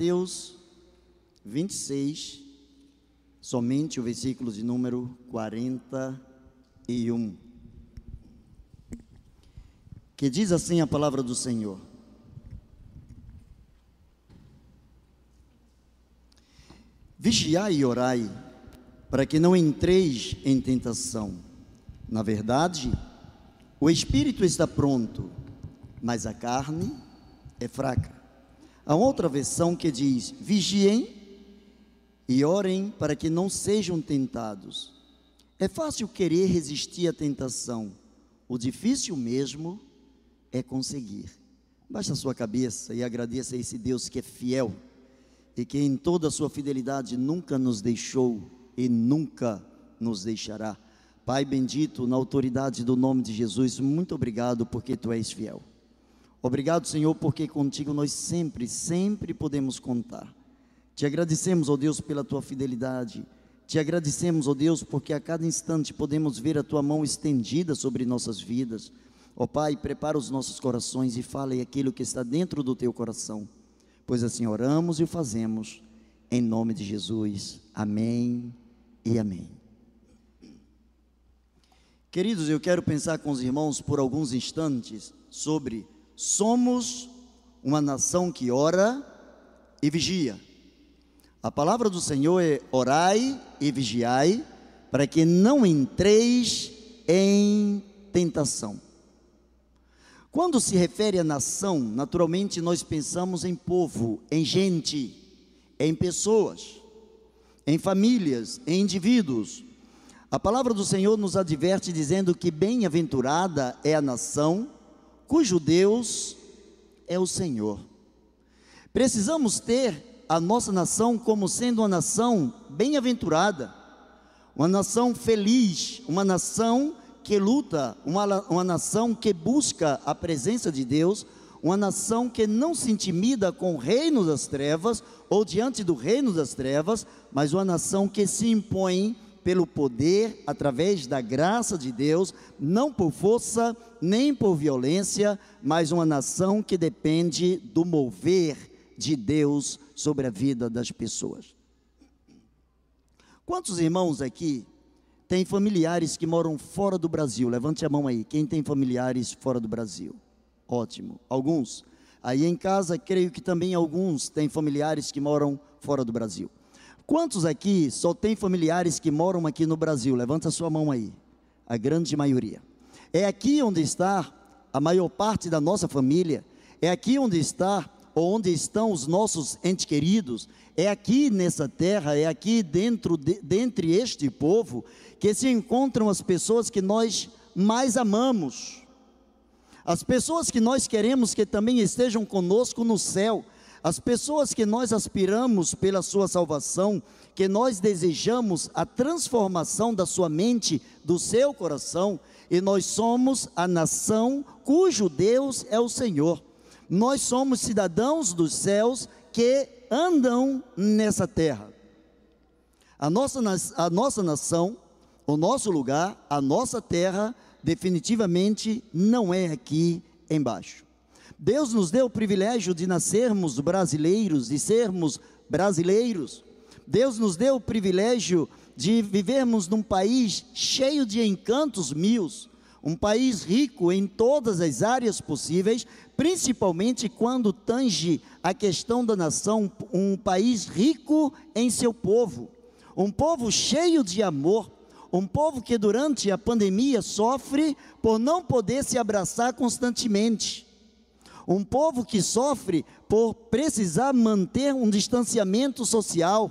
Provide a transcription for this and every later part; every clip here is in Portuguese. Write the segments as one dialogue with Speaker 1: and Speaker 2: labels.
Speaker 1: Mateus 26, somente o versículo de número 41. Que diz assim a palavra do Senhor: Vigiai e orai, para que não entreis em tentação. Na verdade, o espírito está pronto, mas a carne é fraca. Há outra versão que diz: vigiem e orem para que não sejam tentados. É fácil querer resistir à tentação, o difícil mesmo é conseguir. Baixe a sua cabeça e agradeça a esse Deus que é fiel e que em toda a sua fidelidade nunca nos deixou e nunca nos deixará. Pai bendito, na autoridade do nome de Jesus, muito obrigado porque tu és fiel. Obrigado, Senhor, porque contigo nós sempre, sempre podemos contar. Te agradecemos, ó Deus, pela tua fidelidade. Te agradecemos, ó Deus, porque a cada instante podemos ver a tua mão estendida sobre nossas vidas. Ó Pai, prepara os nossos corações e fale aquilo que está dentro do teu coração. Pois assim oramos e o fazemos em nome de Jesus. Amém e amém. Queridos, eu quero pensar com os irmãos por alguns instantes sobre somos uma nação que ora e vigia. A palavra do Senhor é orai e vigiai, para que não entreis em tentação. Quando se refere a nação, naturalmente nós pensamos em povo, em gente, em pessoas, em famílias, em indivíduos. A palavra do Senhor nos adverte dizendo que bem-aventurada é a nação cujo Deus é o Senhor. Precisamos ter a nossa nação como sendo uma nação bem-aventurada, uma nação feliz, uma nação que luta, uma, uma nação que busca a presença de Deus, uma nação que não se intimida com o reino das trevas ou diante do reino das trevas, mas uma nação que se impõe pelo poder, através da graça de Deus, não por força nem por violência, mas uma nação que depende do mover de Deus sobre a vida das pessoas. Quantos irmãos aqui têm familiares que moram fora do Brasil? Levante a mão aí. Quem tem familiares fora do Brasil? Ótimo. Alguns? Aí em casa, creio que também alguns têm familiares que moram fora do Brasil. Quantos aqui só tem familiares que moram aqui no Brasil? Levanta a sua mão aí. A grande maioria. É aqui onde está a maior parte da nossa família. É aqui onde está ou onde estão os nossos entes queridos. É aqui nessa terra, é aqui dentro de, dentre este povo que se encontram as pessoas que nós mais amamos. As pessoas que nós queremos que também estejam conosco no céu as pessoas que nós aspiramos pela sua salvação, que nós desejamos a transformação da sua mente, do seu coração, e nós somos a nação cujo Deus é o Senhor. Nós somos cidadãos dos céus que andam nessa terra. A nossa, a nossa nação, o nosso lugar, a nossa terra, definitivamente não é aqui embaixo. Deus nos deu o privilégio de nascermos brasileiros, de sermos brasileiros. Deus nos deu o privilégio de vivermos num país cheio de encantos mil, um país rico em todas as áreas possíveis, principalmente quando tange a questão da nação, um país rico em seu povo, um povo cheio de amor, um povo que durante a pandemia sofre por não poder se abraçar constantemente um povo que sofre por precisar manter um distanciamento social,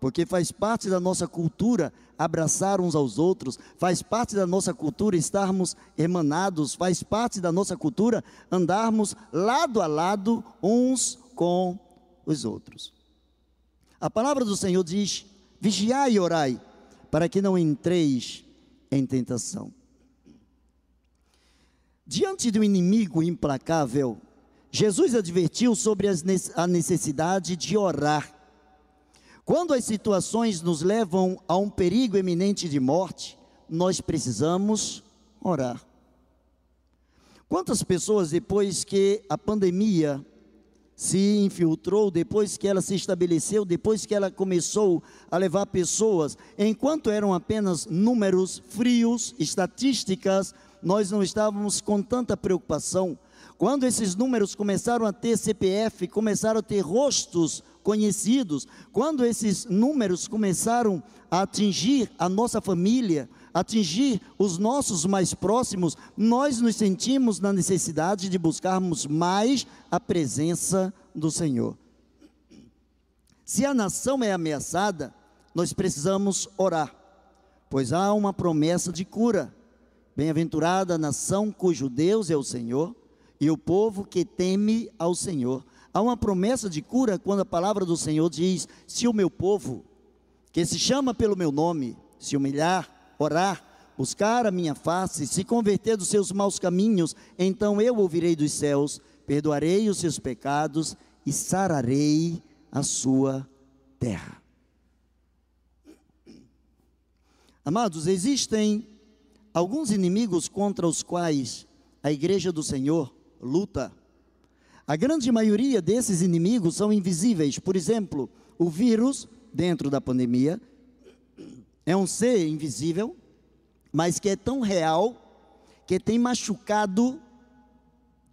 Speaker 1: porque faz parte da nossa cultura abraçar uns aos outros, faz parte da nossa cultura estarmos emanados, faz parte da nossa cultura andarmos lado a lado uns com os outros. A palavra do Senhor diz: vigiai e orai, para que não entreis em tentação. Diante do inimigo implacável, Jesus advertiu sobre a necessidade de orar. Quando as situações nos levam a um perigo eminente de morte, nós precisamos orar. Quantas pessoas, depois que a pandemia se infiltrou, depois que ela se estabeleceu, depois que ela começou a levar pessoas, enquanto eram apenas números frios, estatísticas, nós não estávamos com tanta preocupação. Quando esses números começaram a ter CPF, começaram a ter rostos conhecidos, quando esses números começaram a atingir a nossa família, atingir os nossos mais próximos, nós nos sentimos na necessidade de buscarmos mais a presença do Senhor. Se a nação é ameaçada, nós precisamos orar, pois há uma promessa de cura. Bem-aventurada a nação cujo Deus é o Senhor e o povo que teme ao Senhor. Há uma promessa de cura quando a palavra do Senhor diz: Se o meu povo, que se chama pelo meu nome, se humilhar, orar, buscar a minha face, se converter dos seus maus caminhos, então eu ouvirei dos céus, perdoarei os seus pecados e sararei a sua terra. Amados, existem alguns inimigos contra os quais a igreja do Senhor luta. A grande maioria desses inimigos são invisíveis. Por exemplo, o vírus, dentro da pandemia, é um ser invisível, mas que é tão real que tem machucado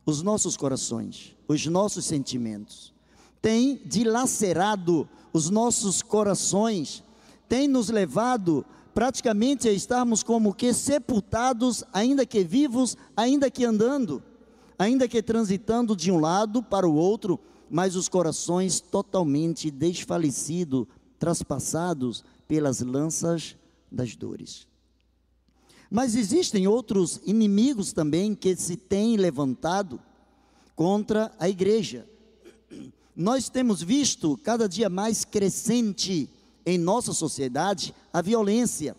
Speaker 1: os nossos corações, os nossos sentimentos, tem dilacerado os nossos corações, tem nos levado praticamente a estarmos como que sepultados, ainda que vivos, ainda que andando, ainda que transitando de um lado para o outro, mas os corações totalmente desfalecidos, traspassados pelas lanças das dores. Mas existem outros inimigos também que se têm levantado contra a igreja. Nós temos visto cada dia mais crescente em nossa sociedade a violência.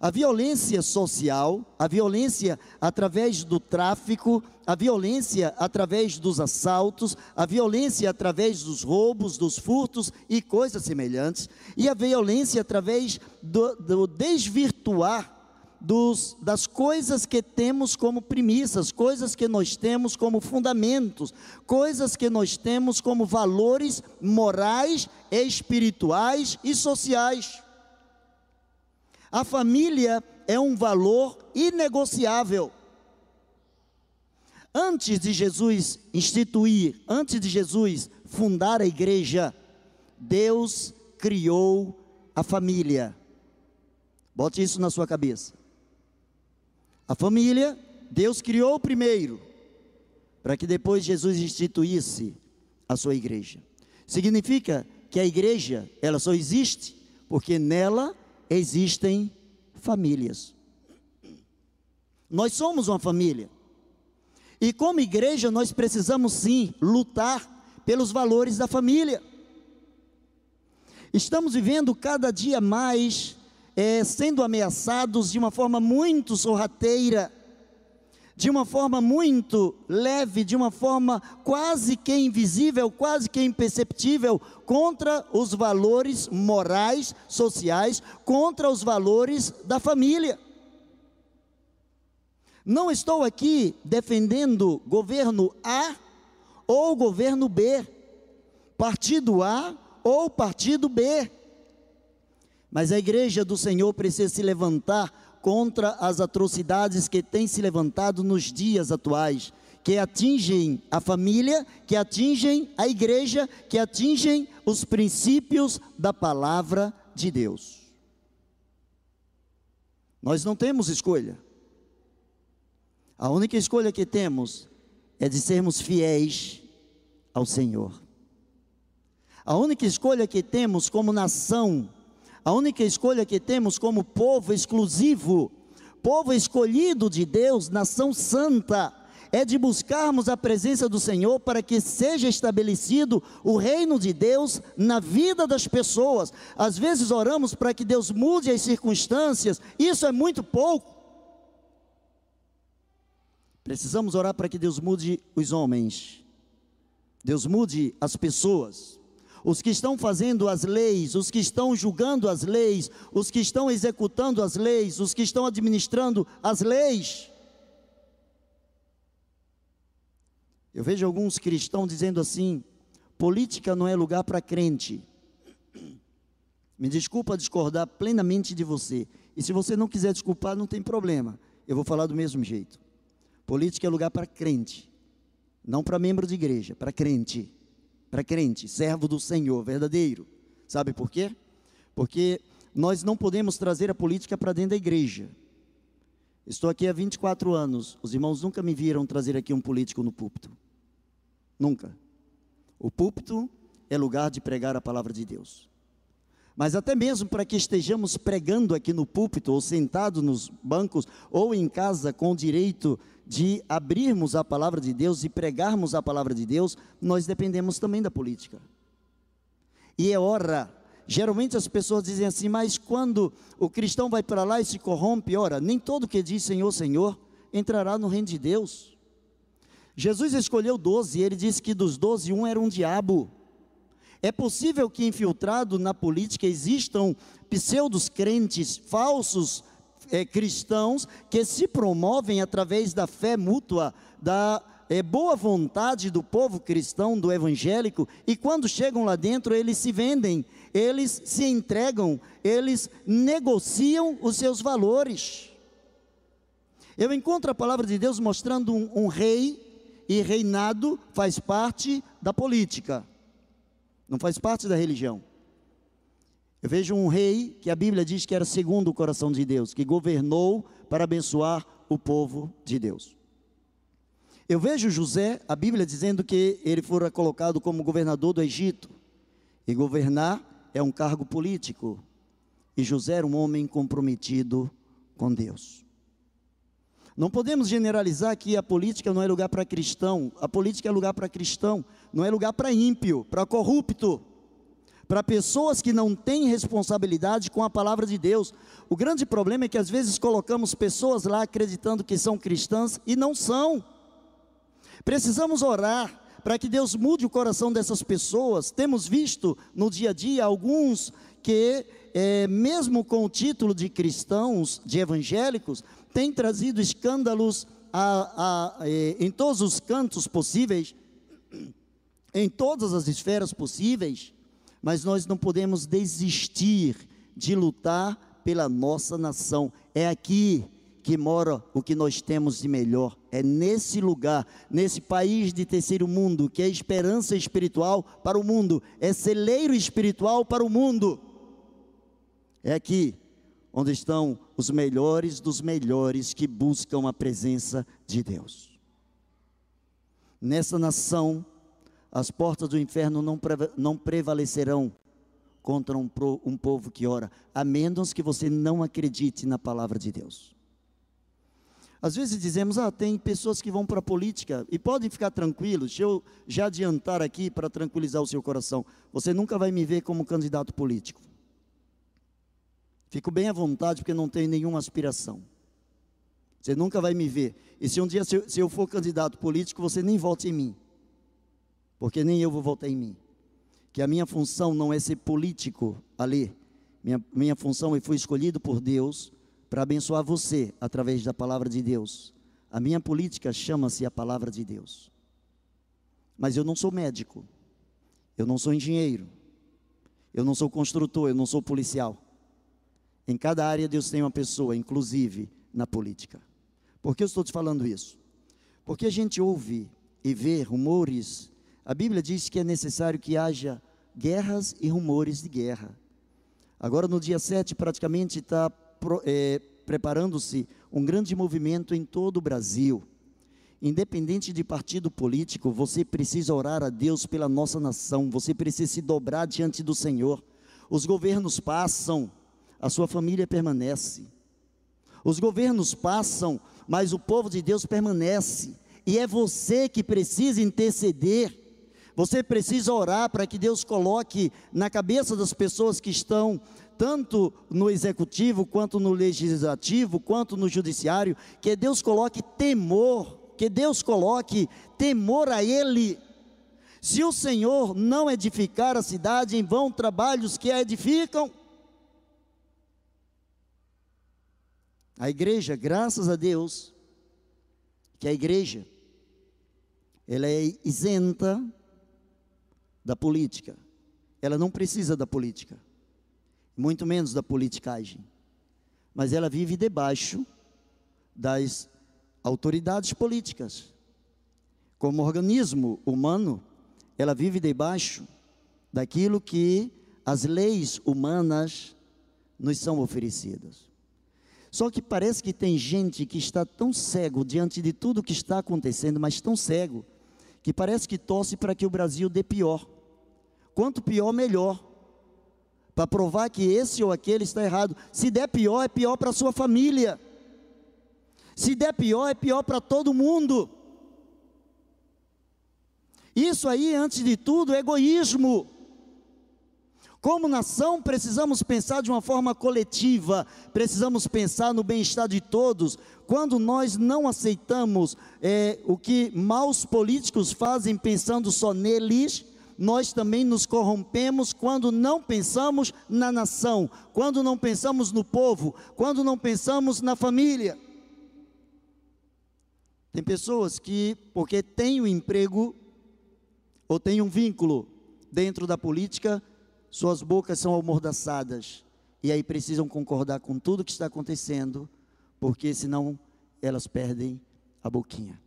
Speaker 1: A violência social, a violência através do tráfico, a violência através dos assaltos, a violência através dos roubos, dos furtos e coisas semelhantes, e a violência através do, do desvirtuar dos, das coisas que temos como premissas, coisas que nós temos como fundamentos, coisas que nós temos como valores morais, espirituais e sociais. A família é um valor inegociável. Antes de Jesus instituir, antes de Jesus fundar a igreja, Deus criou a família. Bote isso na sua cabeça. A família, Deus criou primeiro, para que depois Jesus instituísse a sua igreja. Significa que a igreja, ela só existe porque nela existem famílias. Nós somos uma família. E como igreja, nós precisamos sim lutar pelos valores da família. Estamos vivendo cada dia mais é, sendo ameaçados de uma forma muito sorrateira de uma forma muito leve, de uma forma quase que invisível, quase que imperceptível, contra os valores morais, sociais, contra os valores da família. Não estou aqui defendendo governo A ou governo B, partido A ou partido B. Mas a igreja do Senhor precisa se levantar contra as atrocidades que têm se levantado nos dias atuais, que atingem a família, que atingem a igreja, que atingem os princípios da palavra de Deus. Nós não temos escolha. A única escolha que temos é de sermos fiéis ao Senhor. A única escolha que temos como nação a única escolha que temos como povo exclusivo, povo escolhido de Deus, nação santa, é de buscarmos a presença do Senhor para que seja estabelecido o reino de Deus na vida das pessoas. Às vezes oramos para que Deus mude as circunstâncias, isso é muito pouco. Precisamos orar para que Deus mude os homens, Deus mude as pessoas os que estão fazendo as leis, os que estão julgando as leis, os que estão executando as leis, os que estão administrando as leis. Eu vejo alguns cristãos dizendo assim: política não é lugar para crente. Me desculpa discordar plenamente de você. E se você não quiser desculpar, não tem problema. Eu vou falar do mesmo jeito. Política é lugar para crente, não para membro de igreja, para crente. Para crente, servo do Senhor, verdadeiro. Sabe por quê? Porque nós não podemos trazer a política para dentro da igreja. Estou aqui há 24 anos. Os irmãos nunca me viram trazer aqui um político no púlpito. Nunca. O púlpito é lugar de pregar a palavra de Deus. Mas até mesmo para que estejamos pregando aqui no púlpito, ou sentados nos bancos, ou em casa com direito de abrirmos a palavra de Deus e pregarmos a palavra de Deus, nós dependemos também da política. E é hora Geralmente as pessoas dizem assim, mas quando o cristão vai para lá e se corrompe, ora, nem todo que diz Senhor, Senhor entrará no reino de Deus. Jesus escolheu doze, ele disse que dos doze, um era um diabo. É possível que infiltrado na política existam pseudos crentes, falsos é, cristãos, que se promovem através da fé mútua, da é, boa vontade do povo cristão, do evangélico, e quando chegam lá dentro, eles se vendem, eles se entregam, eles negociam os seus valores. Eu encontro a palavra de Deus mostrando um, um rei, e reinado faz parte da política, não faz parte da religião. Eu vejo um rei que a Bíblia diz que era segundo o coração de Deus, que governou para abençoar o povo de Deus. Eu vejo José, a Bíblia dizendo que ele fora colocado como governador do Egito. E governar é um cargo político. E José era um homem comprometido com Deus. Não podemos generalizar que a política não é lugar para cristão. A política é lugar para cristão, não é lugar para ímpio, para corrupto, para pessoas que não têm responsabilidade com a palavra de Deus. O grande problema é que às vezes colocamos pessoas lá acreditando que são cristãs e não são. Precisamos orar para que Deus mude o coração dessas pessoas. Temos visto no dia a dia alguns que, é, mesmo com o título de cristãos, de evangélicos, têm trazido escândalos a, a, é, em todos os cantos possíveis, em todas as esferas possíveis, mas nós não podemos desistir de lutar pela nossa nação. É aqui que mora o que nós temos de melhor. É nesse lugar, nesse país de terceiro mundo, que é esperança espiritual para o mundo, é celeiro espiritual para o mundo. É aqui onde estão os melhores dos melhores que buscam a presença de Deus. Nessa nação, as portas do inferno não, prevalecerão contra um, um povo que ora, a menos que você não acredite na palavra de Deus. Às vezes dizemos, ah, tem pessoas que vão para a política e podem ficar tranquilos. Deixa eu já adiantar aqui para tranquilizar o seu coração. Você nunca vai me ver como candidato político. Fico bem à vontade porque não tenho nenhuma aspiração. Você nunca vai me ver. E se um dia se eu for candidato político, você nem vote em mim. Porque nem eu vou votar em mim. Que a minha função não é ser político ali. Minha, minha função é fui escolhido por Deus para abençoar você através da palavra de Deus. A minha política chama-se a palavra de Deus. Mas eu não sou médico, eu não sou engenheiro, eu não sou construtor, eu não sou policial. Em cada área Deus tem uma pessoa, inclusive na política. Por que eu estou te falando isso? Porque a gente ouve e vê rumores. A Bíblia diz que é necessário que haja guerras e rumores de guerra. Agora, no dia 7, praticamente está é, preparando-se um grande movimento em todo o Brasil. Independente de partido político, você precisa orar a Deus pela nossa nação, você precisa se dobrar diante do Senhor. Os governos passam, a sua família permanece. Os governos passam, mas o povo de Deus permanece. E é você que precisa interceder. Você precisa orar para que Deus coloque na cabeça das pessoas que estão tanto no executivo, quanto no legislativo, quanto no judiciário, que Deus coloque temor, que Deus coloque temor a Ele. Se o Senhor não edificar a cidade, em vão trabalhos que a edificam. A igreja, graças a Deus, que a igreja, ela é isenta da política. Ela não precisa da política, muito menos da politicagem. Mas ela vive debaixo das autoridades políticas. Como organismo humano, ela vive debaixo daquilo que as leis humanas nos são oferecidas. Só que parece que tem gente que está tão cego diante de tudo que está acontecendo, mas tão cego, que parece que torce para que o Brasil dê pior. Quanto pior, melhor. Para provar que esse ou aquele está errado. Se der pior, é pior para a sua família. Se der pior, é pior para todo mundo. Isso aí, antes de tudo, é egoísmo. Como nação, precisamos pensar de uma forma coletiva, precisamos pensar no bem-estar de todos. Quando nós não aceitamos é, o que maus políticos fazem pensando só neles, nós também nos corrompemos quando não pensamos na nação, quando não pensamos no povo, quando não pensamos na família. Tem pessoas que, porque têm um emprego ou têm um vínculo dentro da política, suas bocas são amordaçadas, e aí precisam concordar com tudo que está acontecendo, porque senão elas perdem a boquinha.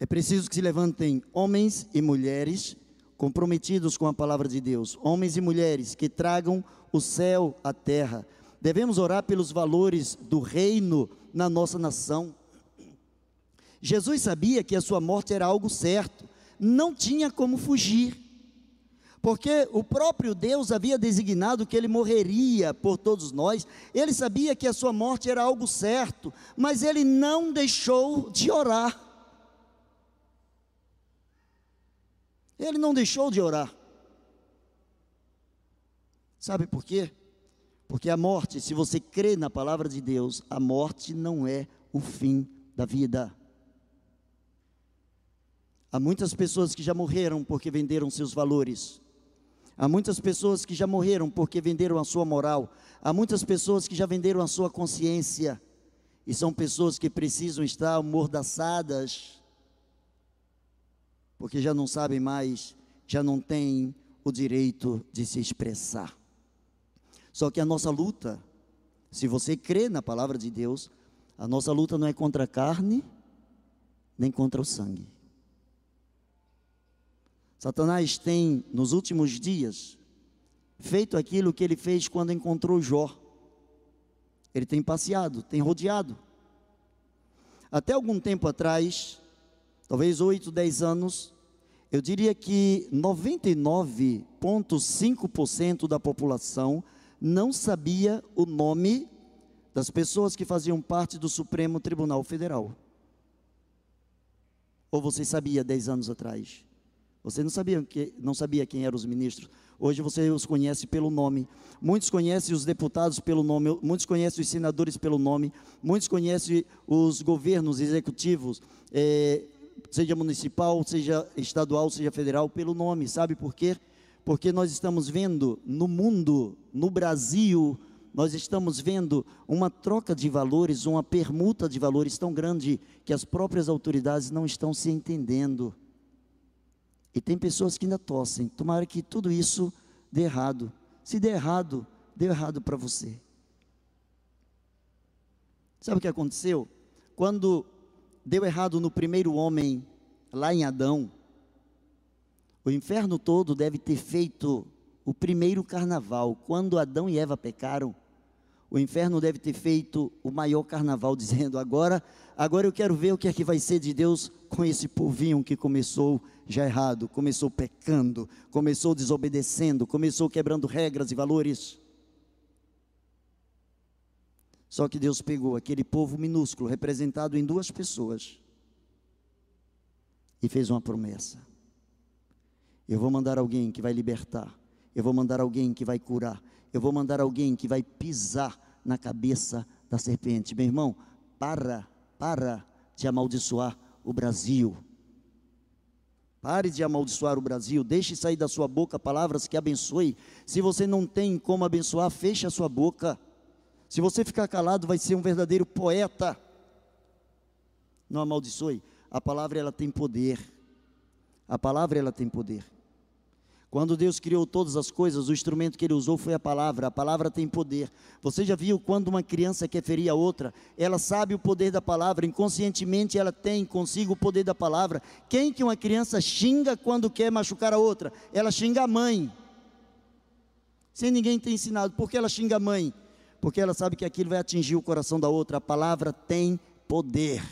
Speaker 1: É preciso que se levantem homens e mulheres comprometidos com a palavra de Deus, homens e mulheres que tragam o céu à terra. Devemos orar pelos valores do reino na nossa nação. Jesus sabia que a sua morte era algo certo, não tinha como fugir porque o próprio Deus havia designado que ele morreria por todos nós, ele sabia que a sua morte era algo certo, mas ele não deixou de orar. Ele não deixou de orar. Sabe por quê? Porque a morte, se você crê na palavra de Deus, a morte não é o fim da vida. Há muitas pessoas que já morreram porque venderam seus valores. Há muitas pessoas que já morreram porque venderam a sua moral. Há muitas pessoas que já venderam a sua consciência. E são pessoas que precisam estar amordaçadas, porque já não sabem mais, já não têm o direito de se expressar. Só que a nossa luta, se você crê na palavra de Deus, a nossa luta não é contra a carne, nem contra o sangue. Satanás tem, nos últimos dias, feito aquilo que ele fez quando encontrou Jó. Ele tem passeado, tem rodeado. Até algum tempo atrás, talvez 8, 10 anos, eu diria que 99,5% da população não sabia o nome das pessoas que faziam parte do Supremo Tribunal Federal. Ou você sabia 10 anos atrás? Você não sabia, que, não sabia quem eram os ministros. Hoje você os conhece pelo nome. Muitos conhecem os deputados pelo nome, muitos conhecem os senadores pelo nome, muitos conhecem os governos executivos, é, seja municipal, seja estadual, seja federal, pelo nome. Sabe por quê? Porque nós estamos vendo no mundo, no Brasil, nós estamos vendo uma troca de valores, uma permuta de valores tão grande que as próprias autoridades não estão se entendendo. E tem pessoas que ainda tossem. Tomara que tudo isso dê errado. Se der errado, deu errado para você. Sabe o que aconteceu? Quando deu errado no primeiro homem, lá em Adão, o inferno todo deve ter feito o primeiro carnaval. Quando Adão e Eva pecaram, o inferno deve ter feito o maior carnaval, dizendo: agora, agora eu quero ver o que é que vai ser de Deus com esse povinho que começou já errado, começou pecando, começou desobedecendo, começou quebrando regras e valores. Só que Deus pegou aquele povo minúsculo, representado em duas pessoas, e fez uma promessa: Eu vou mandar alguém que vai libertar, eu vou mandar alguém que vai curar, eu vou mandar alguém que vai pisar na cabeça da serpente. Meu irmão, para, para de amaldiçoar o Brasil. Pare de amaldiçoar o Brasil, deixe sair da sua boca palavras que abençoe. Se você não tem como abençoar, feche a sua boca. Se você ficar calado, vai ser um verdadeiro poeta. Não amaldiçoe. A palavra ela tem poder. A palavra ela tem poder. Quando Deus criou todas as coisas, o instrumento que ele usou foi a palavra. A palavra tem poder. Você já viu quando uma criança quer ferir a outra? Ela sabe o poder da palavra, inconscientemente ela tem consigo o poder da palavra. Quem que uma criança xinga quando quer machucar a outra? Ela xinga a mãe. Sem ninguém ter ensinado. Por que ela xinga a mãe? Porque ela sabe que aquilo vai atingir o coração da outra. A palavra tem poder.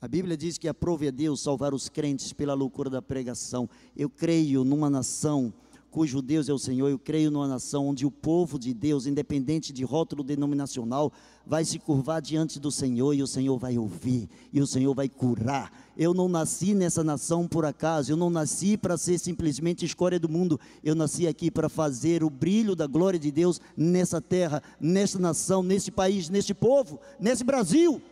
Speaker 1: A Bíblia diz que aprove a Deus salvar os crentes pela loucura da pregação. Eu creio numa nação cujo Deus é o Senhor, eu creio numa nação onde o povo de Deus, independente de rótulo denominacional, vai se curvar diante do Senhor e o Senhor vai ouvir, e o Senhor vai curar. Eu não nasci nessa nação por acaso, eu não nasci para ser simplesmente escória do mundo, eu nasci aqui para fazer o brilho da glória de Deus nessa terra, nessa nação, nesse país, nesse povo, nesse Brasil.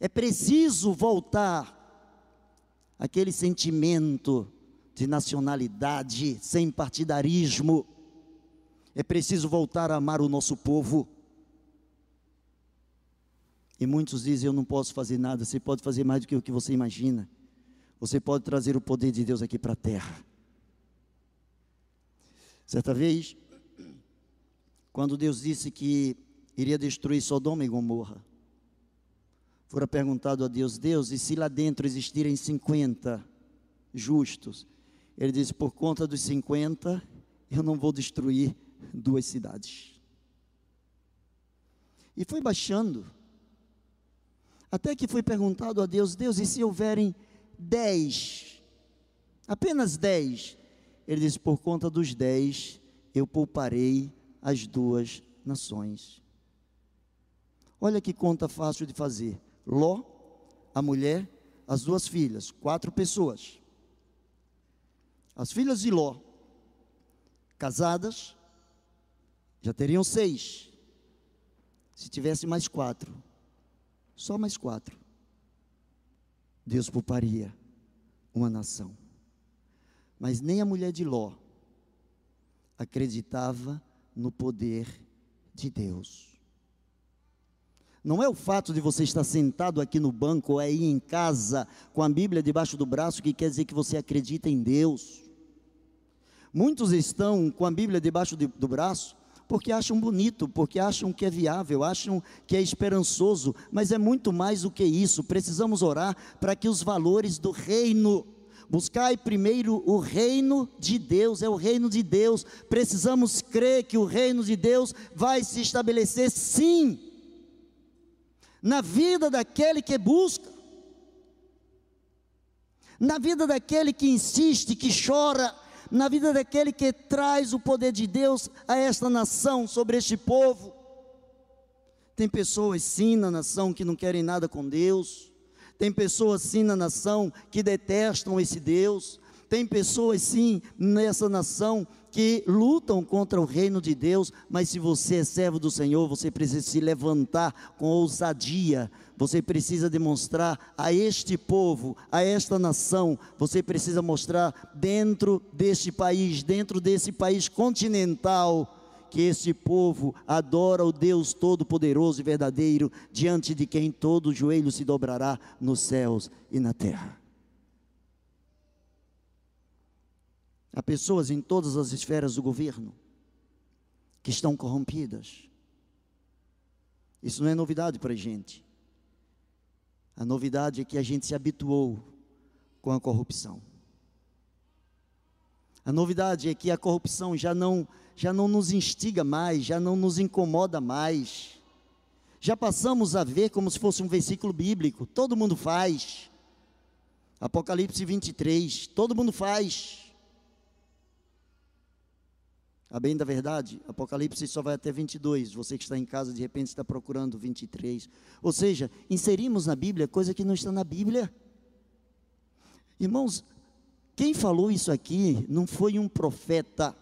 Speaker 1: É preciso voltar aquele sentimento de nacionalidade, sem partidarismo. É preciso voltar a amar o nosso povo. E muitos dizem: Eu não posso fazer nada. Você pode fazer mais do que o que você imagina. Você pode trazer o poder de Deus aqui para a terra. Certa vez, quando Deus disse que iria destruir Sodoma e Gomorra, fora perguntado a Deus: Deus, e se lá dentro existirem 50 justos? Ele disse: Por conta dos 50, eu não vou destruir duas cidades. E foi baixando. Até que foi perguntado a Deus: Deus, e se houverem dez? Apenas dez. Ele disse: Por conta dos dez, eu pouparei as duas nações. Olha que conta fácil de fazer. Ló, a mulher, as duas filhas, quatro pessoas. As filhas de Ló, casadas, já teriam seis. Se tivesse mais quatro, só mais quatro, Deus pouparia uma nação. Mas nem a mulher de Ló acreditava no poder de Deus. Não é o fato de você estar sentado aqui no banco ou aí em casa com a Bíblia debaixo do braço que quer dizer que você acredita em Deus. Muitos estão com a Bíblia debaixo de, do braço porque acham bonito, porque acham que é viável, acham que é esperançoso, mas é muito mais do que isso. Precisamos orar para que os valores do reino Buscai primeiro o reino de Deus, é o reino de Deus. Precisamos crer que o reino de Deus vai se estabelecer sim na vida daquele que busca, na vida daquele que insiste, que chora, na vida daquele que traz o poder de Deus a esta nação, sobre este povo. Tem pessoas sim na nação que não querem nada com Deus, tem pessoas sim na nação que detestam esse Deus, tem pessoas sim nessa nação que lutam contra o reino de Deus, mas se você é servo do Senhor, você precisa se levantar com ousadia, você precisa demonstrar a este povo, a esta nação, você precisa mostrar dentro deste país, dentro desse país continental, que este povo adora o Deus Todo-Poderoso e verdadeiro, diante de quem todo joelho se dobrará nos céus e na terra. Há pessoas em todas as esferas do governo que estão corrompidas. Isso não é novidade para a gente. A novidade é que a gente se habituou com a corrupção. A novidade é que a corrupção já não, já não nos instiga mais, já não nos incomoda mais. Já passamos a ver como se fosse um versículo bíblico. Todo mundo faz. Apocalipse 23, todo mundo faz. A bem da verdade, Apocalipse só vai até 22. Você que está em casa, de repente está procurando 23. Ou seja, inserimos na Bíblia coisa que não está na Bíblia. Irmãos, quem falou isso aqui não foi um profeta,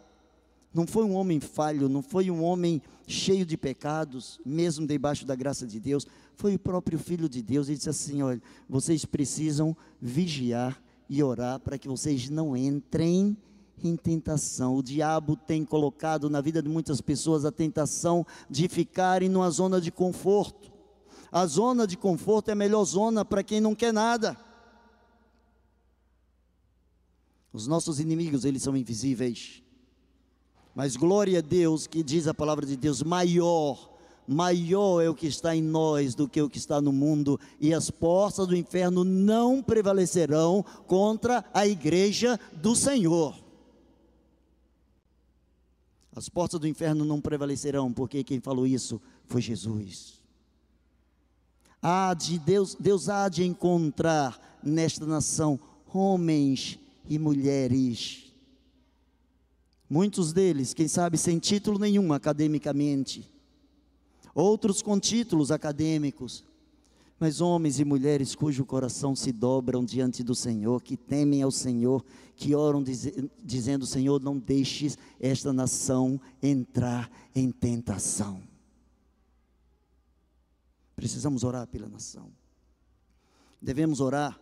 Speaker 1: não foi um homem falho, não foi um homem cheio de pecados, mesmo debaixo da graça de Deus, foi o próprio Filho de Deus. Ele disse assim: olha, vocês precisam vigiar e orar para que vocês não entrem em tentação. O diabo tem colocado na vida de muitas pessoas a tentação de ficarem numa zona de conforto, A zona de conforto é a melhor zona para quem não quer nada. Os nossos inimigos, eles são invisíveis. Mas glória a Deus, que diz a palavra de Deus, maior, maior é o que está em nós do que o que está no mundo, e as portas do inferno não prevalecerão contra a igreja do Senhor. As portas do inferno não prevalecerão, porque quem falou isso foi Jesus. Há de Deus, Deus há de encontrar nesta nação homens e mulheres. Muitos deles, quem sabe, sem título nenhum academicamente, outros com títulos acadêmicos, mas homens e mulheres cujo coração se dobram diante do Senhor, que temem ao Senhor, que oram diz, dizendo: Senhor, não deixes esta nação entrar em tentação. Precisamos orar pela nação. Devemos orar,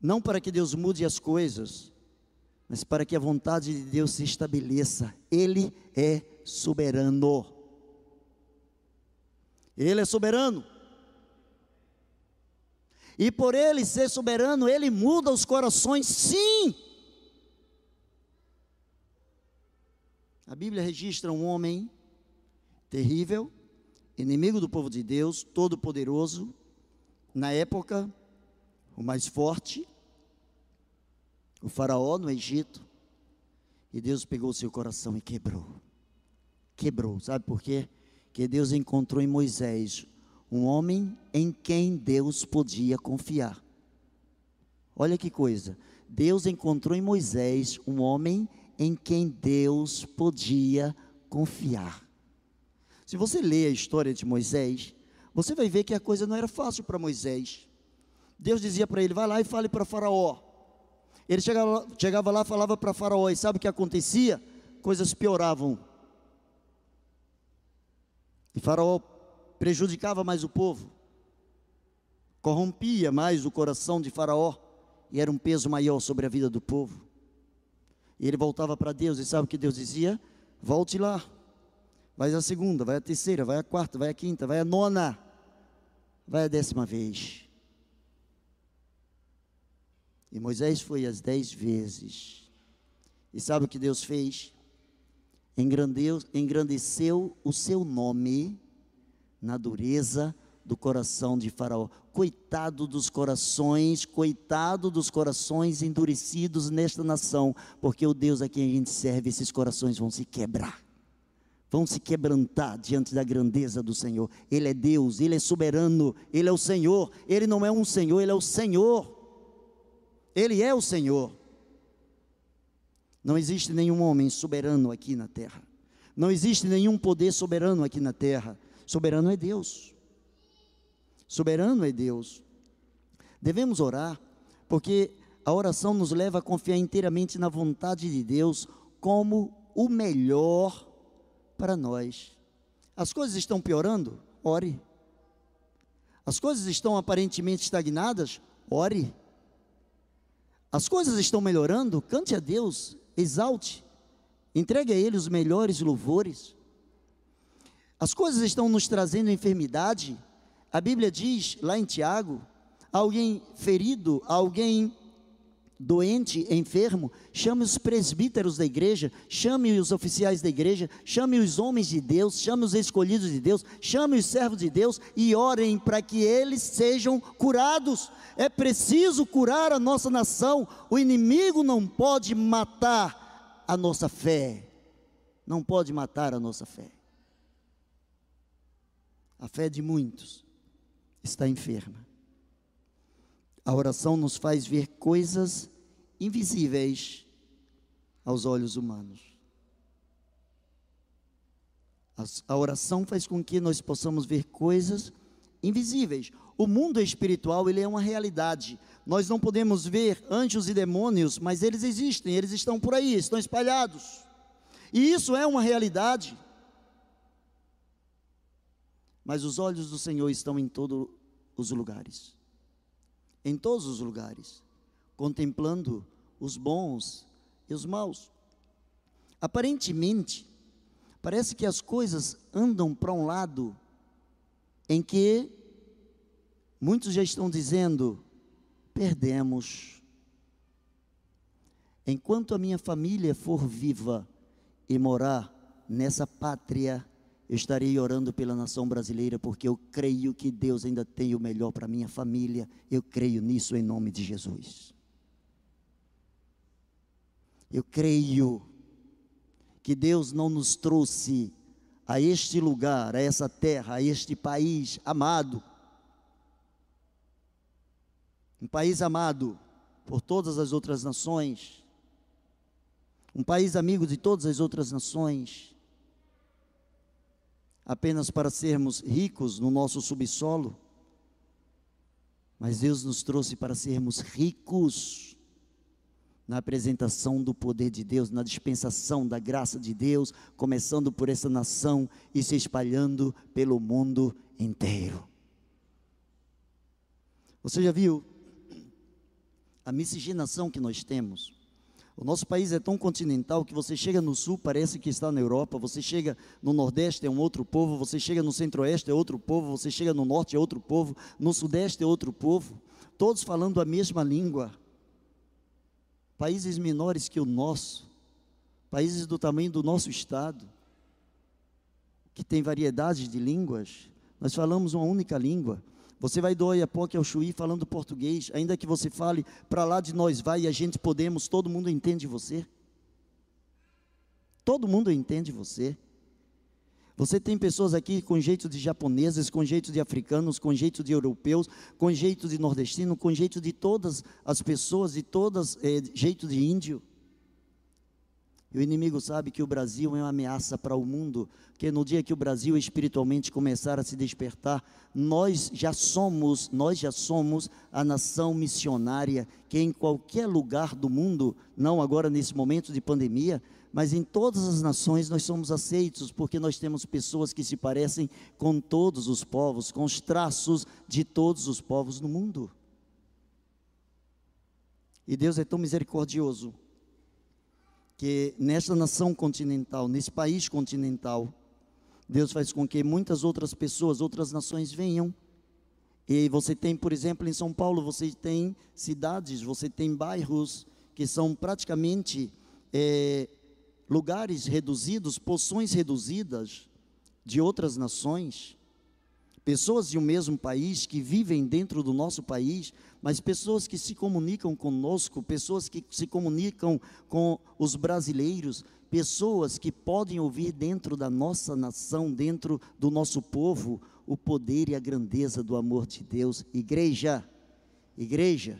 Speaker 1: não para que Deus mude as coisas, mas para que a vontade de Deus se estabeleça. Ele é soberano. Ele é soberano. E por ele ser soberano, ele muda os corações, sim. A Bíblia registra um homem terrível, inimigo do povo de Deus, todo-poderoso, na época, o mais forte, o faraó no Egito, e Deus pegou o seu coração e quebrou. Quebrou, sabe por quê? Que Deus encontrou em Moisés um homem em quem Deus podia confiar. Olha que coisa. Deus encontrou em Moisés um homem em quem Deus podia confiar. Se você ler a história de Moisés, você vai ver que a coisa não era fácil para Moisés. Deus dizia para ele: vai lá e fale para Faraó. Ele chegava, chegava lá, falava para Faraó, e sabe o que acontecia? Coisas pioravam. E Faraó prejudicava mais o povo, corrompia mais o coração de Faraó, e era um peso maior sobre a vida do povo. E ele voltava para Deus, e sabe o que Deus dizia? Volte lá, vai a segunda, vai a terceira, vai a quarta, vai a quinta, vai a nona, vai a décima vez. E Moisés foi as dez vezes. E sabe o que Deus fez? Engrandeu, engrandeceu o seu nome na dureza do coração de Faraó. Coitado dos corações, coitado dos corações endurecidos nesta nação, porque o Deus a quem a gente serve, esses corações vão se quebrar, vão se quebrantar diante da grandeza do Senhor. Ele é Deus, Ele é soberano, Ele é o Senhor, Ele não é um Senhor, Ele é o Senhor. Ele é o Senhor. Não existe nenhum homem soberano aqui na terra. Não existe nenhum poder soberano aqui na terra. Soberano é Deus. Soberano é Deus. Devemos orar, porque a oração nos leva a confiar inteiramente na vontade de Deus como o melhor para nós. As coisas estão piorando? Ore. As coisas estão aparentemente estagnadas? Ore. As coisas estão melhorando, cante a Deus, exalte, entregue a Ele os melhores louvores. As coisas estão nos trazendo enfermidade. A Bíblia diz lá em Tiago: alguém ferido, alguém doente, enfermo, chame os presbíteros da igreja, chame os oficiais da igreja, chame os homens de Deus, chame os escolhidos de Deus, chame os servos de Deus e orem para que eles sejam curados. É preciso curar a nossa nação. O inimigo não pode matar a nossa fé. Não pode matar a nossa fé. A fé de muitos está enferma. A oração nos faz ver coisas invisíveis aos olhos humanos. A oração faz com que nós possamos ver coisas invisíveis. O mundo espiritual, ele é uma realidade. Nós não podemos ver anjos e demônios, mas eles existem, eles estão por aí, estão espalhados. E isso é uma realidade. Mas os olhos do Senhor estão em todos os lugares em todos os lugares, contemplando os bons e os maus. Aparentemente, parece que as coisas andam para um lado em que muitos já estão dizendo: perdemos. Enquanto a minha família for viva e morar nessa pátria, estarei orando pela nação brasileira, porque eu creio que Deus ainda tem o melhor para minha família. Eu creio nisso em nome de Jesus. Eu creio que Deus não nos trouxe a este lugar, a essa terra, a este país amado. Um país amado por todas as outras nações. Um país amigo de todas as outras nações. Apenas para sermos ricos no nosso subsolo. Mas Deus nos trouxe para sermos ricos na apresentação do poder de Deus, na dispensação da graça de Deus, começando por essa nação e se espalhando pelo mundo inteiro. Você já viu a miscigenação que nós temos? O nosso país é tão continental que você chega no sul, parece que está na Europa, você chega no nordeste é um outro povo, você chega no centro-oeste é outro povo, você chega no norte é outro povo, no sudeste é outro povo, todos falando a mesma língua países menores que o nosso, países do tamanho do nosso estado, que tem variedade de línguas, nós falamos uma única língua. Você vai do Oiapoque ao Chuí falando português, ainda que você fale para lá de nós vai e a gente podemos, todo mundo entende você. Todo mundo entende você. Você tem pessoas aqui com jeito de japoneses, com jeito de africanos, com jeito de europeus, com jeito de nordestino, com jeito de todas as pessoas, de todas, é, jeito de índio. E o inimigo sabe que o Brasil é uma ameaça para o mundo, que no dia que o Brasil espiritualmente começar a se despertar, nós já somos, nós já somos a nação missionária que em qualquer lugar do mundo, não agora nesse momento de pandemia, mas em todas as nações nós somos aceitos, porque nós temos pessoas que se parecem com todos os povos, com os traços de todos os povos no mundo. E Deus é tão misericordioso que nesta nação continental, nesse país continental, Deus faz com que muitas outras pessoas, outras nações venham. E você tem, por exemplo, em São Paulo, você tem cidades, você tem bairros que são praticamente é, lugares reduzidos, poções reduzidas de outras nações, pessoas de um mesmo país que vivem dentro do nosso país, mas pessoas que se comunicam conosco, pessoas que se comunicam com os brasileiros, pessoas que podem ouvir dentro da nossa nação, dentro do nosso povo, o poder e a grandeza do amor de Deus. Igreja, igreja,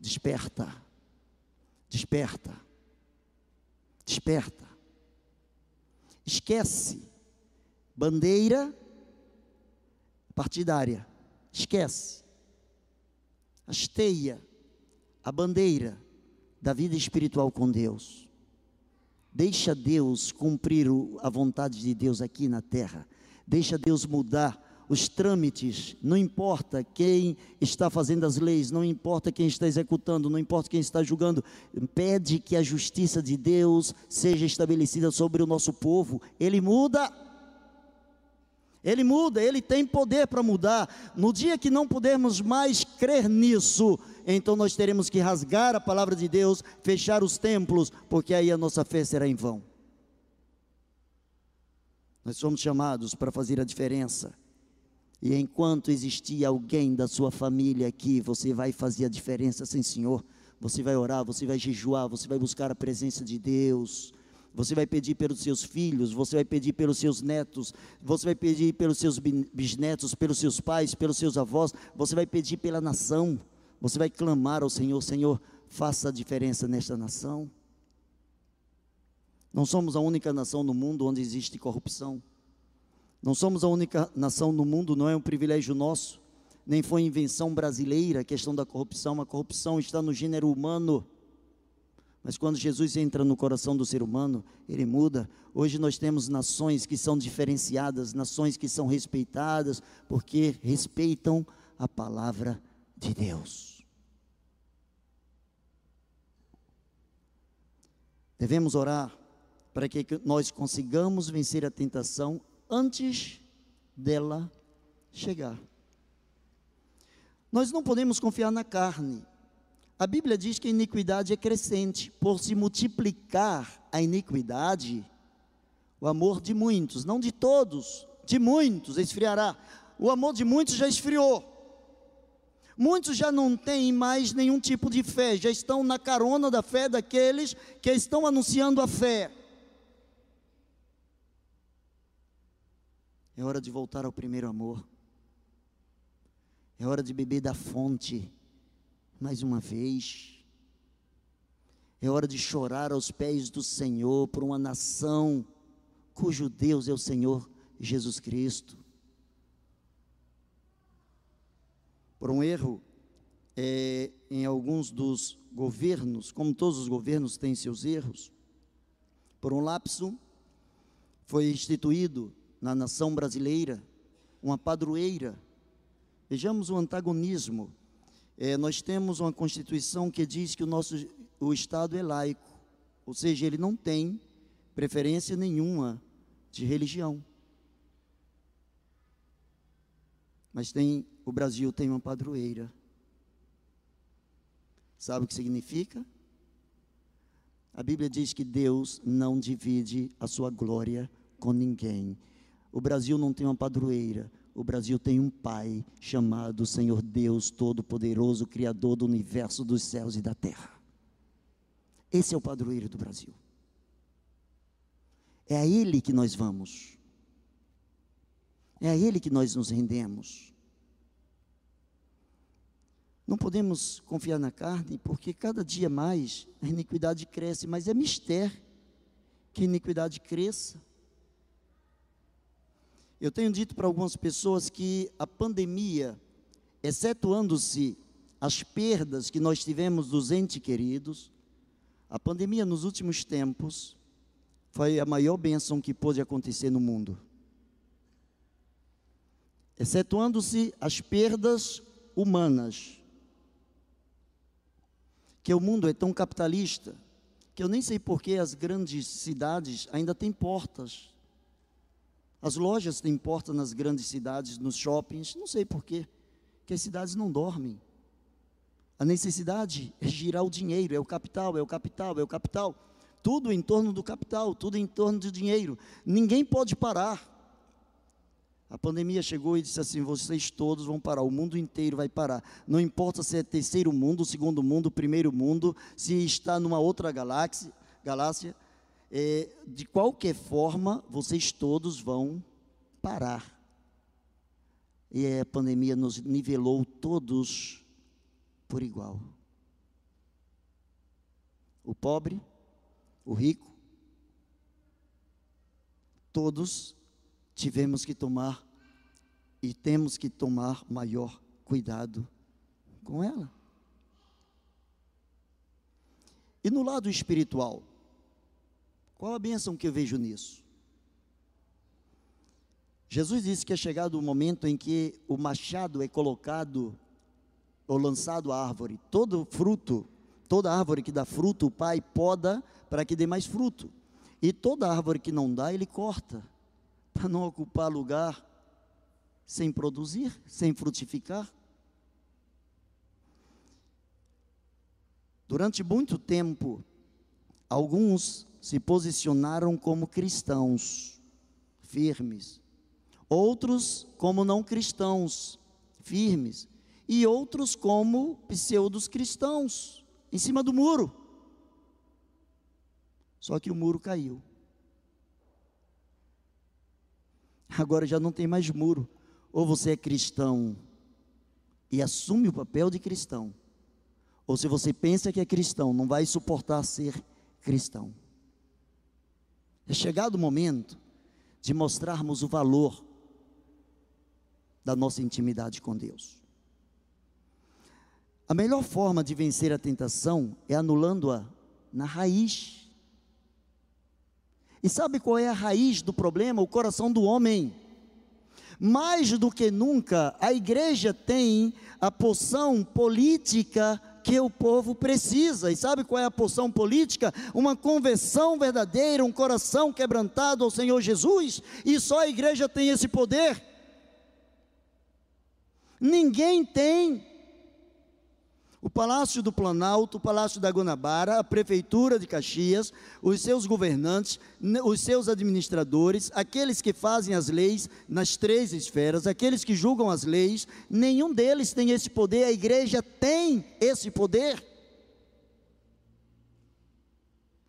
Speaker 1: desperta, desperta Desperta. Esquece. Bandeira partidária. Esquece. Hasteia a bandeira da vida espiritual com Deus. Deixa Deus cumprir a vontade de Deus aqui na terra. Deixa Deus mudar os trâmites, não importa quem está fazendo as leis, não importa quem está executando, não importa quem está julgando, pede que a justiça de Deus seja estabelecida sobre o nosso povo. Ele muda. Ele muda, ele tem poder para mudar. No dia que não pudermos mais crer nisso, então nós teremos que rasgar a palavra de Deus, fechar os templos, porque aí a nossa fé será em vão. Nós somos chamados para fazer a diferença. E enquanto existir alguém da sua família aqui, você vai fazer a diferença, sim, Senhor. Você vai orar, você vai jejuar, você vai buscar a presença de Deus. Você vai pedir pelos seus filhos, você vai pedir pelos seus netos, você vai pedir pelos seus bisnetos, pelos seus pais, pelos seus avós, você vai pedir pela nação. Você vai clamar ao Senhor, Senhor, faça a diferença nesta nação. Não somos a única nação no mundo onde existe corrupção. Não somos a única nação no mundo, não é um privilégio nosso, nem foi invenção brasileira a questão da corrupção. A corrupção está no gênero humano. Mas quando Jesus entra no coração do ser humano, ele muda. Hoje nós temos nações que são diferenciadas, nações que são respeitadas, porque respeitam a palavra de Deus. Devemos orar para que nós consigamos vencer a tentação antes dela chegar. Nós não podemos confiar na carne. A Bíblia diz que a iniquidade é crescente. Por se multiplicar a iniquidade, o amor de muitos, não de todos, de muitos esfriará. O amor de muitos já esfriou. Muitos já não têm mais nenhum tipo de fé, já estão na carona da fé daqueles que estão anunciando a fé. É hora de voltar ao primeiro amor. É hora de beber da fonte mais uma vez. É hora de chorar aos pés do Senhor por uma nação cujo Deus é o Senhor Jesus Cristo. Por um erro é, em alguns dos governos, como todos os governos têm seus erros, por um lapso, foi instituído na nação brasileira uma padroeira. Vejamos o antagonismo. É, nós temos uma Constituição que diz que o nosso o Estado é laico, ou seja, ele não tem preferência nenhuma de religião. Mas tem, o Brasil tem uma padroeira. Sabe o que significa? A Bíblia diz que Deus não divide a sua glória com ninguém. O Brasil não tem uma padroeira, o Brasil tem um pai chamado Senhor Deus Todo-Poderoso, Criador do universo, dos céus e da terra. Esse é o padroeiro do Brasil. É a Ele que nós vamos. É a Ele que nós nos rendemos. Não podemos confiar na carne, porque cada dia mais a iniquidade cresce, mas é mistério que a iniquidade cresça. Eu tenho dito para algumas pessoas que a pandemia, excetuando-se as perdas que nós tivemos dos entes queridos, a pandemia nos últimos tempos foi a maior bênção que pôde acontecer no mundo. Excetuando-se as perdas humanas, que o mundo é tão capitalista, que eu nem sei por que as grandes cidades ainda têm portas as lojas têm porta nas grandes cidades, nos shoppings, não sei porquê, que as cidades não dormem. A necessidade é girar o dinheiro, é o capital, é o capital, é o capital. Tudo em torno do capital, tudo em torno do dinheiro. Ninguém pode parar. A pandemia chegou e disse assim: vocês todos vão parar, o mundo inteiro vai parar. Não importa se é terceiro mundo, segundo mundo, primeiro mundo, se está numa outra galáxia, galáxia é, de qualquer forma, vocês todos vão parar. E a pandemia nos nivelou todos por igual. O pobre, o rico, todos tivemos que tomar e temos que tomar maior cuidado com ela. E no lado espiritual, qual a bênção que eu vejo nisso? Jesus disse que é chegado o momento em que o machado é colocado ou lançado à árvore. Todo fruto, toda árvore que dá fruto, o pai poda para que dê mais fruto. E toda árvore que não dá, ele corta, para não ocupar lugar sem produzir, sem frutificar. Durante muito tempo, alguns se posicionaram como cristãos firmes, outros como não cristãos firmes, e outros como pseudos cristãos, em cima do muro. Só que o muro caiu. Agora já não tem mais muro. Ou você é cristão e assume o papel de cristão, ou se você pensa que é cristão, não vai suportar ser cristão. É chegado o momento de mostrarmos o valor da nossa intimidade com Deus. A melhor forma de vencer a tentação é anulando-a na raiz. E sabe qual é a raiz do problema? O coração do homem. Mais do que nunca, a igreja tem a poção política que o povo precisa. E sabe qual é a poção política? Uma conversão verdadeira, um coração quebrantado ao Senhor Jesus. E só a igreja tem esse poder. Ninguém tem. O Palácio do Planalto, o Palácio da Guanabara, a Prefeitura de Caxias, os seus governantes, os seus administradores, aqueles que fazem as leis nas três esferas, aqueles que julgam as leis, nenhum deles tem esse poder, a igreja tem esse poder.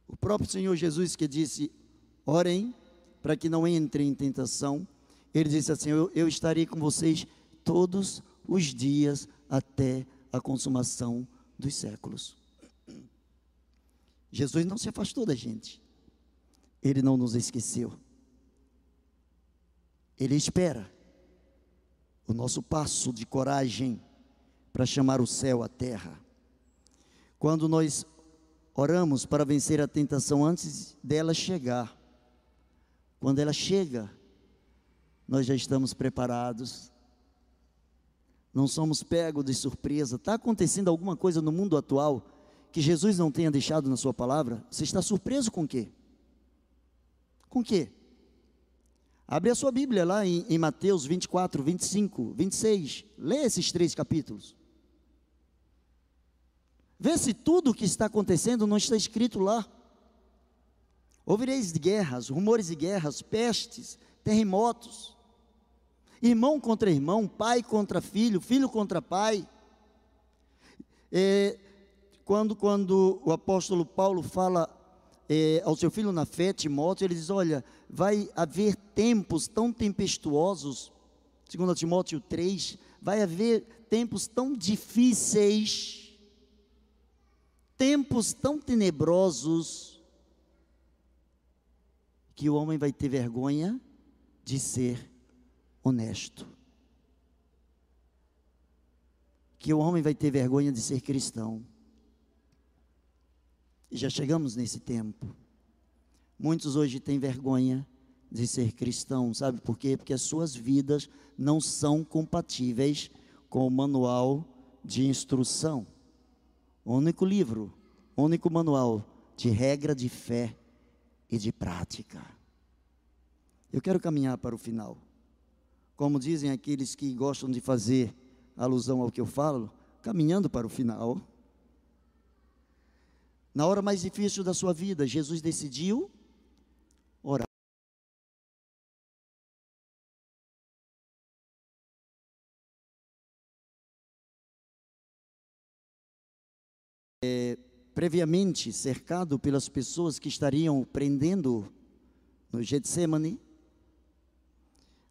Speaker 1: O próprio Senhor Jesus que disse: orem para que não entrem em tentação, ele disse assim: eu, eu estarei com vocês todos os dias até a consumação dos séculos. Jesus não se afastou da gente, ele não nos esqueceu. Ele espera o nosso passo de coragem para chamar o céu à terra. Quando nós oramos para vencer a tentação antes dela chegar, quando ela chega, nós já estamos preparados não somos pegos de surpresa. Está acontecendo alguma coisa no mundo atual que Jesus não tenha deixado na sua palavra? Você está surpreso com o quê? Com o quê? Abre a sua Bíblia lá em, em Mateus 24, 25, 26. Lê esses três capítulos. Vê se tudo o que está acontecendo não está escrito lá. Ouvireis guerras, rumores de guerras, pestes, terremotos irmão contra irmão, pai contra filho, filho contra pai. É, quando, quando o apóstolo Paulo fala é, ao seu filho na fé, Timóteo, ele diz: Olha, vai haver tempos tão tempestuosos, segundo Timóteo 3, vai haver tempos tão difíceis, tempos tão tenebrosos, que o homem vai ter vergonha de ser honesto. Que o homem vai ter vergonha de ser cristão. E já chegamos nesse tempo. Muitos hoje têm vergonha de ser cristão, sabe por quê? Porque as suas vidas não são compatíveis com o manual de instrução. O único livro, único manual de regra de fé e de prática. Eu quero caminhar para o final como dizem aqueles que gostam de fazer alusão ao que eu falo, caminhando para o final. Na hora mais difícil da sua vida, Jesus decidiu orar. É, previamente cercado pelas pessoas que estariam prendendo no Getsemane,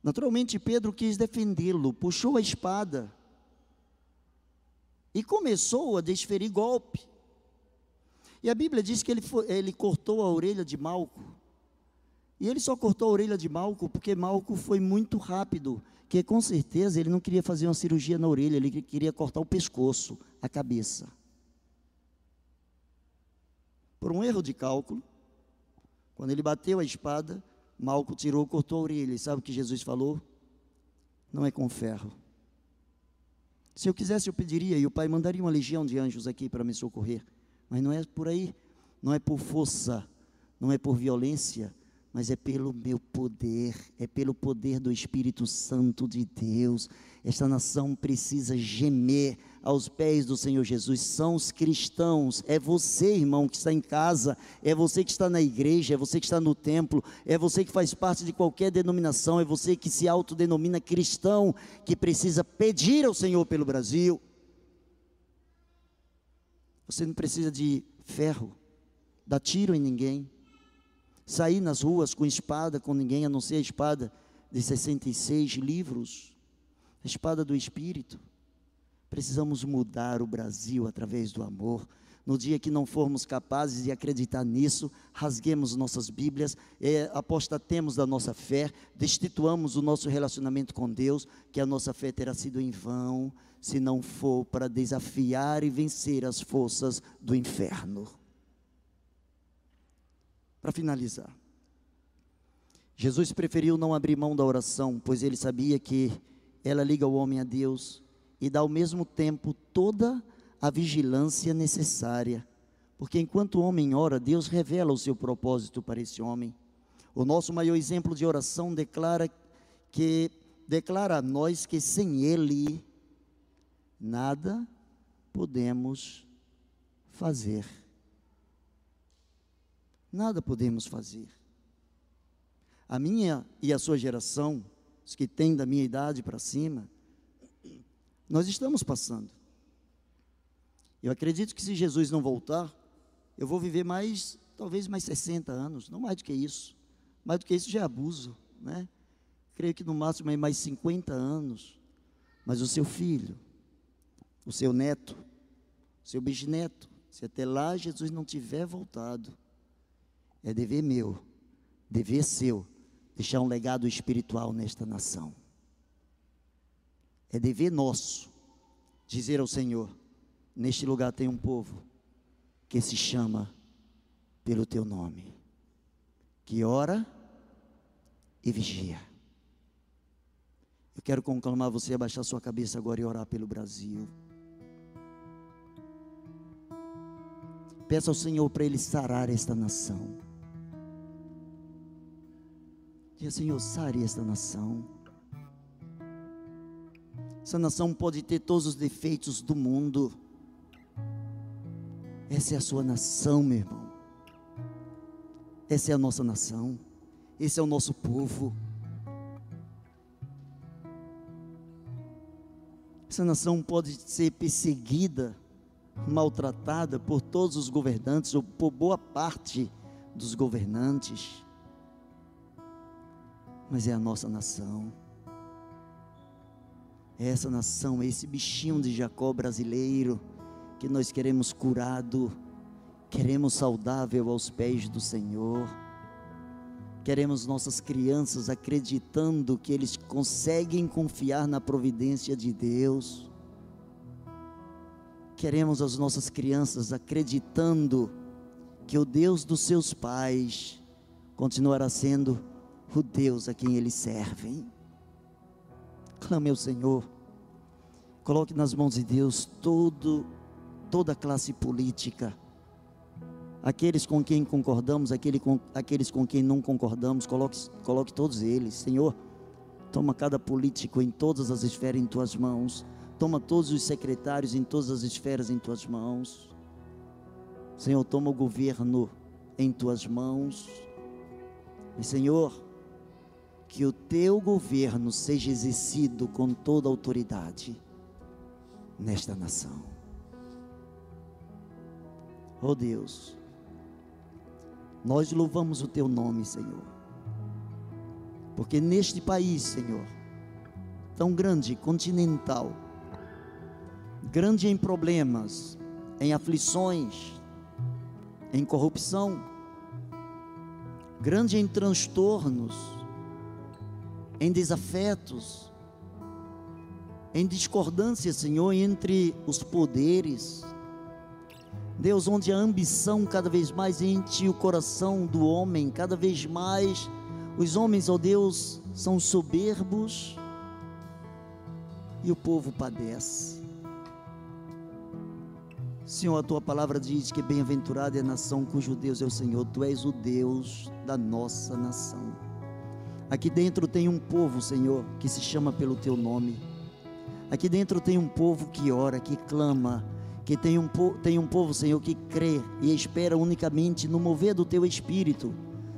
Speaker 1: Naturalmente, Pedro quis defendê-lo, puxou a espada e começou a desferir golpe. E a Bíblia diz que ele, foi, ele cortou a orelha de Malco. E ele só cortou a orelha de Malco porque Malco foi muito rápido, que com certeza ele não queria fazer uma cirurgia na orelha, ele queria cortar o pescoço, a cabeça. Por um erro de cálculo, quando ele bateu a espada, Malco tirou, cortou a orelha. E sabe o que Jesus falou? Não é com ferro. Se eu quisesse, eu pediria, e o Pai mandaria uma legião de anjos aqui para me socorrer. Mas não é por aí, não é por força, não é por violência, mas é pelo meu poder, é pelo poder do Espírito Santo de Deus. Esta nação precisa gemer aos pés do Senhor Jesus. São os cristãos, é você, irmão, que está em casa, é você que está na igreja, é você que está no templo, é você que faz parte de qualquer denominação, é você que se autodenomina cristão, que precisa pedir ao Senhor pelo Brasil. Você não precisa de ferro, dar tiro em ninguém sair nas ruas com espada, com ninguém a não ser a espada de 66 livros, a espada do Espírito. Precisamos mudar o Brasil através do amor. No dia que não formos capazes de acreditar nisso, rasguemos nossas Bíblias, é, apostatemos da nossa fé, destituamos o nosso relacionamento com Deus, que a nossa fé terá sido em vão, se não for para desafiar e vencer as forças do inferno. Para finalizar, Jesus preferiu não abrir mão da oração, pois ele sabia que ela liga o homem a Deus e dá ao mesmo tempo toda a vigilância necessária. Porque enquanto o homem ora, Deus revela o seu propósito para esse homem. O nosso maior exemplo de oração declara que declara a nós que sem ele nada podemos fazer. Nada podemos fazer. A minha e a sua geração, os que têm da minha idade para cima, nós estamos passando. Eu acredito que se Jesus não voltar, eu vou viver mais, talvez mais 60 anos, não mais do que isso. Mais do que isso já é abuso, né? Creio que no máximo é mais 50 anos. Mas o seu filho, o seu neto, o seu bisneto, se até lá Jesus não tiver voltado, é dever meu, dever seu, deixar um legado espiritual nesta nação. É dever nosso dizer ao Senhor: neste lugar tem um povo que se chama pelo teu nome, que ora e vigia. Eu quero conclamar você a baixar sua cabeça agora e orar pelo Brasil. Peça ao Senhor para Ele sarar esta nação. Diga, Senhor, sare esta nação. Essa nação pode ter todos os defeitos do mundo. Essa é a sua nação, meu irmão. Essa é a nossa nação. Esse é o nosso povo. Essa nação pode ser perseguida maltratada por todos os governantes, ou por boa parte dos governantes, mas é a nossa nação. É essa nação, é esse bichinho de Jacó brasileiro que nós queremos curado, queremos saudável aos pés do Senhor. Queremos nossas crianças acreditando que eles conseguem confiar na providência de Deus Queremos as nossas crianças acreditando que o Deus dos seus pais continuará sendo o Deus a quem eles servem. Clame ao Senhor. Coloque nas mãos de Deus todo, toda a classe política. Aqueles com quem concordamos, aquele com, aqueles com quem não concordamos, coloque, coloque todos eles. Senhor, toma cada político em todas as esferas em tuas mãos. Toma todos os secretários em todas as esferas em tuas mãos. Senhor, toma o governo em tuas mãos. E Senhor, que o teu governo seja exercido com toda autoridade nesta nação. Oh Deus, nós louvamos o teu nome, Senhor. Porque neste país, Senhor, tão grande, continental, grande em problemas, em aflições, em corrupção, grande em transtornos, em desafetos, em discordância, Senhor, entre os poderes. Deus, onde a ambição cada vez mais enche o coração do homem, cada vez mais os homens, ó Deus, são soberbos e o povo padece. Senhor, a tua palavra diz que bem-aventurada é a nação cujo Deus é o Senhor, tu és o Deus da nossa nação. Aqui dentro tem um povo, Senhor, que se chama pelo teu nome. Aqui dentro tem um povo que ora, que clama, que tem um, tem um povo, Senhor, que crê e espera unicamente no mover do teu espírito.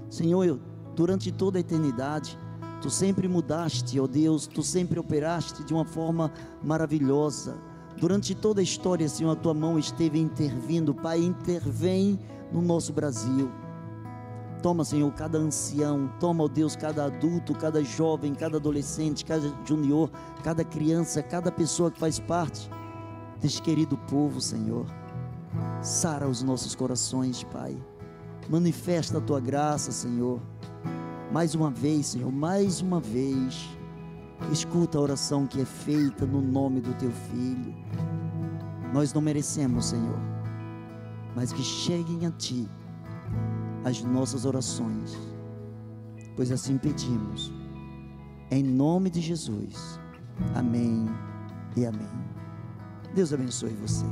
Speaker 1: Senhor, durante toda a eternidade, tu sempre mudaste, ó Deus, tu sempre operaste de uma forma maravilhosa Durante toda a história, Senhor, a tua mão esteve intervindo. Pai, intervém no nosso Brasil. Toma, Senhor, cada ancião, toma, ó Deus, cada adulto, cada jovem, cada adolescente, cada junior, cada criança, cada pessoa que faz parte deste querido povo, Senhor. Sara os nossos corações, Pai. Manifesta a tua graça, Senhor. Mais uma vez, Senhor, mais uma vez Escuta a oração que é feita no nome do teu filho. Nós não merecemos, Senhor, mas que cheguem a ti as nossas orações, pois assim pedimos. Em nome de Jesus. Amém e amém. Deus abençoe você.